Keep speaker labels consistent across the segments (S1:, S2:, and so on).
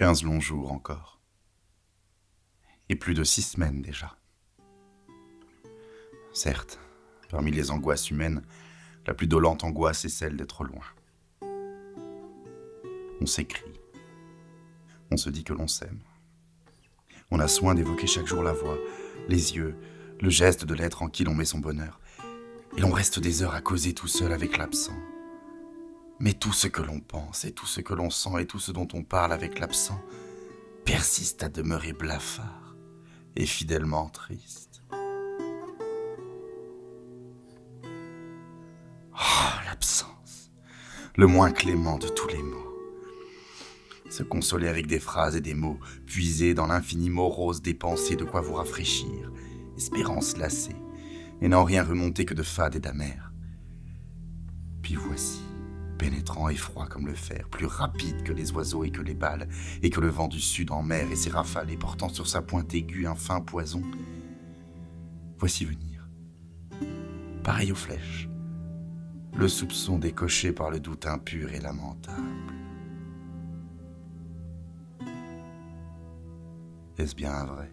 S1: Quinze longs jours encore. Et plus de six semaines déjà. Certes, parmi les angoisses humaines, la plus dolente angoisse est celle d'être loin. On s'écrit. On se dit que l'on s'aime. On a soin d'évoquer chaque jour la voix, les yeux, le geste de l'être en qui l'on met son bonheur. Et l'on reste des heures à causer tout seul avec l'absent. Mais tout ce que l'on pense et tout ce que l'on sent et tout ce dont on parle avec l'absent persiste à demeurer blafard et fidèlement triste. Oh, l'absence, le moins clément de tous les mots. Se consoler avec des phrases et des mots, puiser dans l'infini morose des pensées de quoi vous rafraîchir, espérance lassée, et n'en rien remonter que de fade et d'amer. Puis voici, pénétrant et froid comme le fer, plus rapide que les oiseaux et que les balles, et que le vent du sud en mer et ses rafales, et portant sur sa pointe aiguë un fin poison. Voici venir, pareil aux flèches, le soupçon décoché par le doute impur et lamentable. Est-ce bien vrai?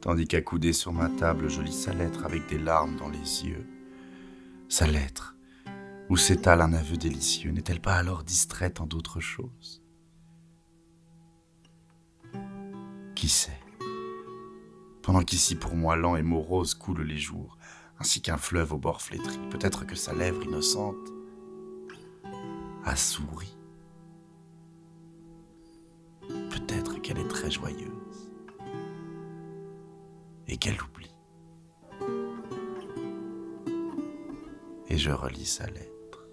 S1: Tandis qu'accoudé sur ma table, je lis sa lettre avec des larmes dans les yeux. Sa lettre, où s'étale un aveu délicieux, n'est-elle pas alors distraite en d'autres choses? Qui sait? Pendant qu'ici pour moi lent et morose coulent les jours, ainsi qu'un fleuve au bord flétri, peut-être que sa lèvre innocente a souri. Peut-être qu'elle est très joyeuse et qu'elle oublie. Et je relis sa lettre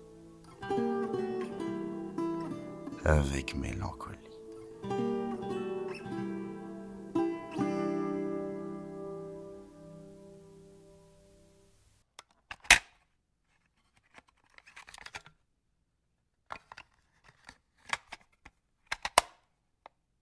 S1: avec mélancolie.